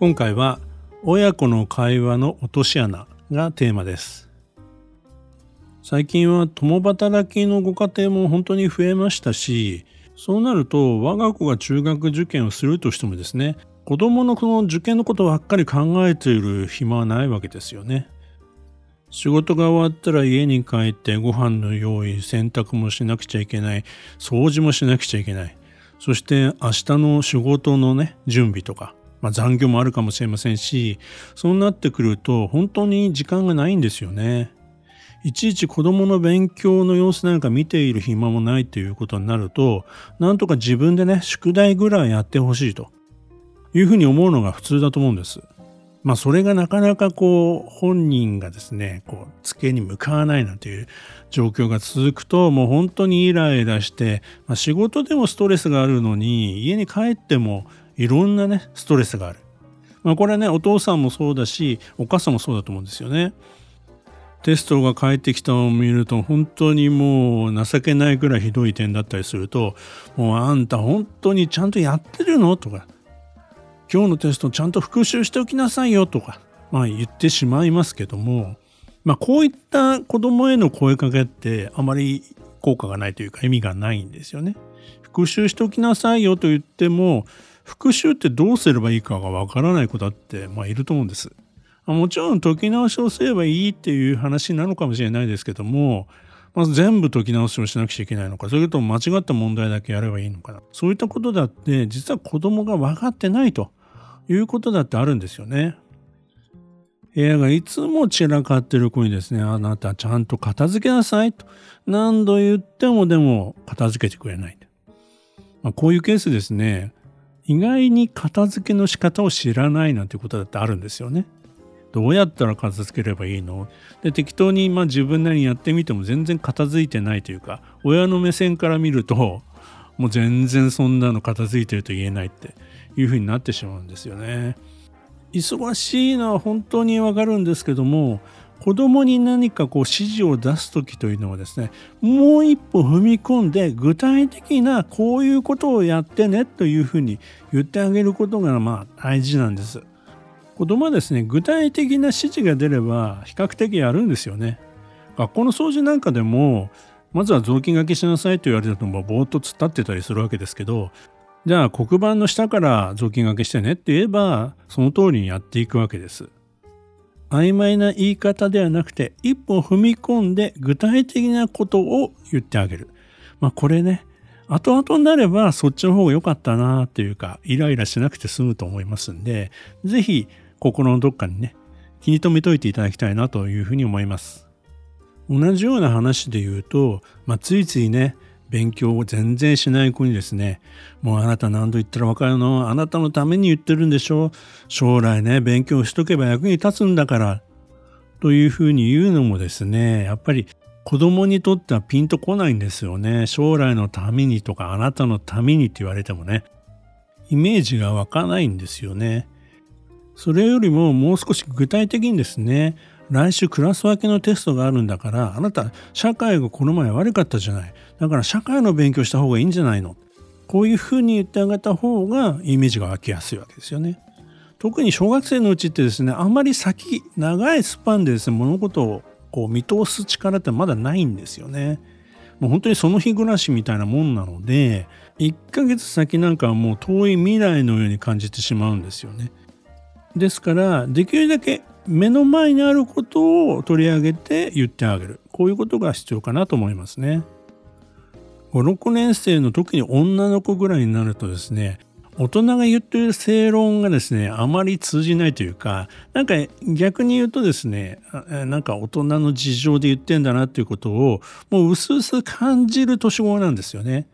今回は親子の会話の落とし穴がテーマです。最近は共働きのご家庭も本当に増えましたしそうなると我が子が中学受験をするとしてもですね子供のこの受験のことばっかり考えている暇はないわけですよね。仕事が終わったら家に帰ってご飯の用意洗濯もしなくちゃいけない掃除もしなくちゃいけない。そして明日の仕事のね準備とかまあ、残業もあるかもしれませんしそうなってくると本当に時間がないんですよね。いちいち子供の勉強の様子なんか見ている暇もないということになるとなんとか自分でね宿題ぐらいやってほしいというふうに思うのが普通だと思うんです。まあそれがなかなかこう本人がですねこう机に向かわないなんていう状況が続くともう本当にイライラして、まあ、仕事でもストレスがあるのに家に帰ってもいろんなねストレスがある、まあ、これはねお父さんもそうだしお母さんもそうだと思うんですよね。テストが返ってきたのを見ると本当にもう情けないくらいひどい点だったりするともうあんた本当にちゃんとやってるの？とか。今日のテストちゃんと復習しておきなさいよ？とか。まあ言ってしまいますけども。まあこういった子供への声かけってあまり効果がないというか意味がないんですよね。復習しておきなさいよと言っても復習ってどうすればいいかがわからない子だって、まあ、いると思うんです。もちろん解き直しをすればいいっていう話なのかもしれないですけども、まず全部解き直しをしなくちゃいけないのか、それとも間違った問題だけやればいいのかな。そういったことだって、実は子供が分かってないということだってあるんですよね。部屋がいつも散らかってる子にですね、あなたちゃんと片付けなさいと何度言ってもでも片付けてくれない。まあ、こういうケースですね、意外に片付けの仕方を知らないなんていうことだってあるんですよね。どうやったら片付ければいいの？で適当にまあ自分なりにやってみても全然片付いてないというか親の目線から見るともう全然そんなの片付いてると言えないっていうふうになってしまうんですよね。忙しいのは本当にわかるんですけども子供に何かこう指示を出す時というのはですねもう一歩踏み込んで具体的なこういうことをやってねというふうに言ってあげることがまあ大事なんです。子供はですね具体的な指示が出れば比較的やるんですよね。学校の掃除なんかでもまずは雑巾がけしなさいと言われたともぼーっと突っ立ってたりするわけですけどじゃあ黒板の下から雑巾がけしてねって言えばその通りにやっていくわけです。曖昧な言い方ではなくて一歩踏み込んで具体的なことを言ってあげる。まあこれね、後々になればそっちの方が良かったなっていうか、イライラしなくて済むと思いますんで、ぜひ心のどっかにね、気に留めといていただきたいなというふうに思います。同じような話で言うと、まあ、ついついね、勉強を全然しない子にですね、もうあなた何度言ったら分かるの？あなたのために言ってるんでしょ？将来ね、勉強しとけば役に立つんだから。というふうに言うのもですね、やっぱり子供にとってはピンとこないんですよね。将来のためにとかあなたのためにって言われてもね、イメージが湧かないんですよね。それよりももう少し具体的にですね、来週クラス分けのテストがあるんだからあなた社会がこの前悪かったじゃないだから社会の勉強した方がいいんじゃないの？こういうふうに言ってあげた方がイメージが湧きやすいわけですよね。特に小学生のうちってですねあんまり先長いスパンでですね物事をこう見通す力ってまだないんですよね。もう本当にその日暮らしみたいなもんなので1ヶ月先なんかはもう遠い未来のように感じてしまうんですよね。ですからできるだけ目の前にあることを取り上げて言ってあげる。こういうことが必要かなと思いますね。56年生の時に女の子ぐらいになるとですね大人が言ってる正論がですねあまり通じないというかなんか逆に言うとですねなんか大人の事情で言ってんだなっていうことをもう薄々感じる年頃なんですよね。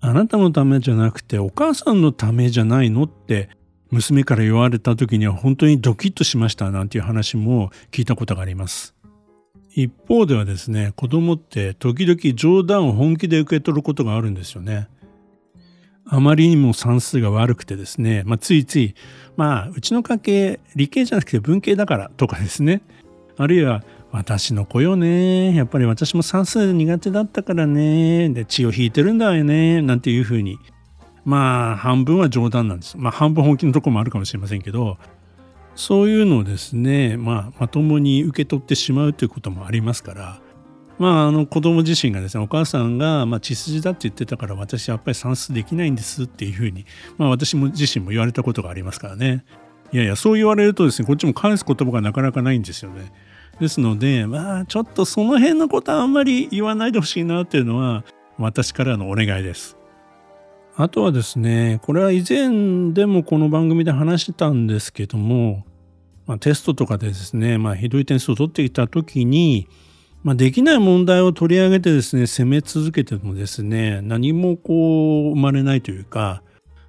あなたのためじゃなくてお母さんのためじゃないのって娘から言われた時には本当にドキッとしましたなんていう話も聞いたことがあります。一方ではですね、子供って時々冗談を本気で受け取ることがあるんですよね。あまりにも算数が悪くてですね、まあ、ついつい、まあ、うちの家系、理系じゃなくて文系だからとかですね、あるいは、私の子よね。やっぱり私も算数苦手だったからね。で、血を引いてるんだよね。なんていうふうに。まあ、半分は冗談なんです。まあ、半分本気のとこもあるかもしれませんけど、そういうのをですね、まあ、まともに受け取ってしまうということもありますから、まあ、あの子供自身がですねお母さんが、まあ、血筋だって言ってたから私やっぱり算数できないんですっていうふうに、まあ、私も自身も言われたことがありますからねいやいやそう言われるとですねこっちも返す言葉がなかなかないんですよねですので、まあ、ちょっとその辺のことはあんまり言わないでほしいなっていうのは、私からのお願いです。あとはですね、これは以前でもこの番組で話してたんですけども、まあ、テストとかでですね、まあ、ひどい点数を取っていた時に、まあ、できない問題を取り上げてですね、攻め続けてもですね、何もこう生まれないというか、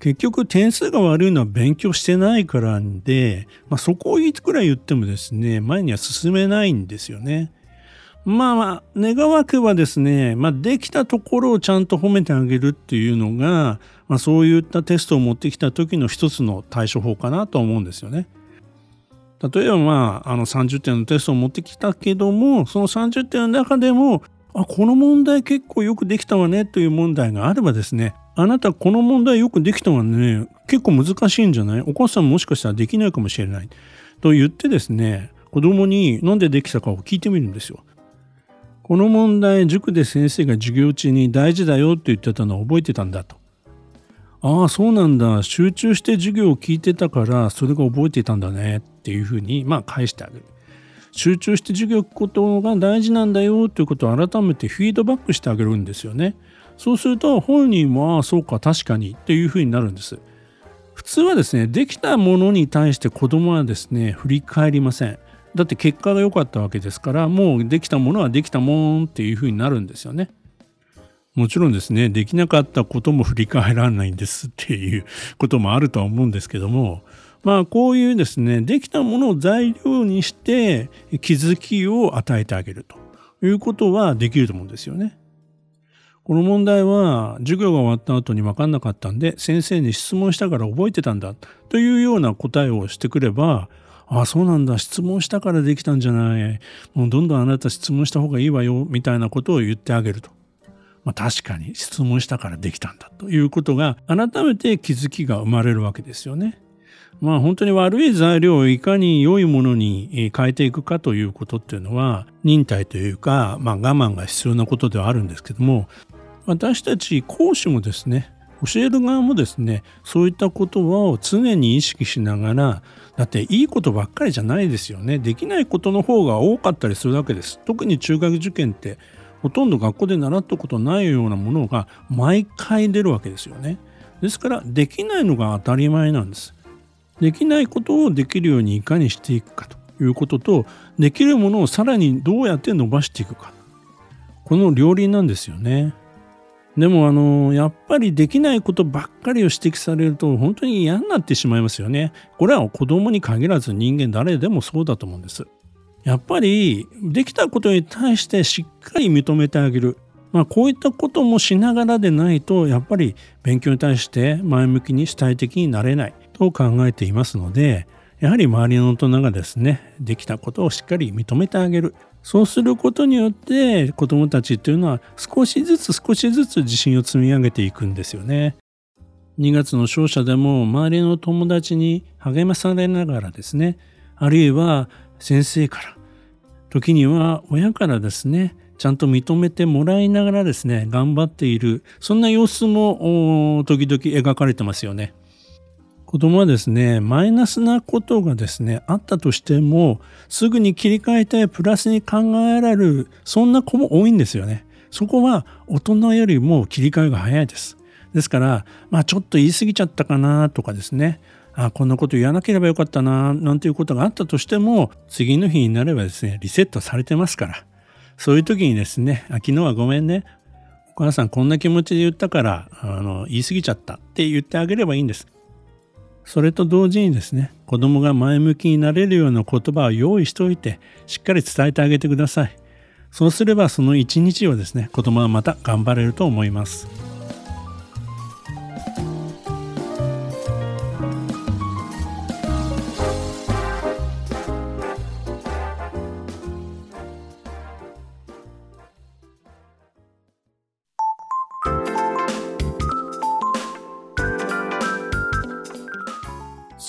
結局点数が悪いのは勉強してないからんで、まあ、そこをいくら言ってもですね、前には進めないんですよね。まあまあ、願わくはですね、まあ、できたところをちゃんと褒めてあげるっていうのが、まあ、そういったテストを持ってきた時の一つの対処法かなと思うんですよね。例えばまあ、あの30点のテストを持ってきたけども、その30点の中でも、あ、この問題結構よくできたわねという問題があればですね、あなたこの問題よくできたわね。結構難しいんじゃない？お母さんもしかしたらできないかもしれない。と言ってですね、子供に何でできたかを聞いてみるんですよ。この問題、塾で先生が授業中に大事だよって言ってたのを覚えてたんだと。ああ、そうなんだ。集中して授業を聞いてたから、それが覚えていたんだねっていうふうに、まあ返してあげる。集中して授業を聞くことが大事なんだよということを改めてフィードバックしてあげるんですよね。そうすると本人もああそうか確かにっていうふうになるんです。普通はですねできたものに対して子供はですね振り返りません。だって結果が良かったわけですからもうできたものはできたもんっていうふうになるんですよね。もちろんですねできなかったことも振り返らないんですっていうこともあるとは思うんですけどもまあこういうですねできたものを材料にして気づきを与えてあげるということはできると思うんですよね。この問題は授業が終わった後に分かんなかったんで先生に質問したから覚えてたんだというような答えをしてくればああそうなんだ質問したからできたんじゃないもうどんどんあなた質問した方がいいわよみたいなことを言ってあげると。まあ、確かに質問したからできたんだということが改めて気づきが生まれるわけですよね。まあ本当に悪い材料をいかに良いものに変えていくかということっていうのは忍耐というか、まあ、我慢が必要なことではあるんですけども私たち講師もですね教える側もですねそういったことを常に意識しながらだっていいことばっかりじゃないですよね。できないことの方が多かったりするわけです。特に中学受験ってほとんど学校で習ったことないようなものが毎回出るわけですよね。ですからできないのが当たり前なんです。できないことをできるようにいかにしていくかということとできるものをさらにどうやって伸ばしていくか。この両輪なんですよね。でもあのやっぱりできないことばっかりを指摘されると本当に嫌になってしまいますよね。これは子供に限らず人間誰でもそうだと思うんです。やっぱりできたことに対してしっかり認めてあげる。まあこういったこともしながらでないとやっぱり勉強に対して前向きに主体的になれないと考えていますのでやはり周りの大人がですねできたことをしっかり認めてあげるそうすることによって子どもたちっていうのは少しずつ少しずつ自信を積み上げていくんですよね。2月の勝者でも周りの友達に励まされながらですねあるいは先生から時には親からですねちゃんと認めてもらいながらですね頑張っているそんな様子も時々描かれてますよね。子供はですね、マイナスなことがですね、あったとしても、すぐに切り替えてプラスに考えられる、そんな子も多いんですよね。そこは大人よりも切り替えが早いです。ですから、まあちょっと言い過ぎちゃったかなとかですね、あこんなこと言わなければよかったななんていうことがあったとしても、次の日になればですね、リセットされてますから、そういう時にですね、あ昨日はごめんね、お母さんこんな気持ちで言ったから、あの、言い過ぎちゃったって言ってあげればいいんです。それと同時にですね、子供が前向きになれるような言葉を用意しておいて、しっかり伝えてあげてください。そうすればその一日をですね、子供はまた頑張れると思います。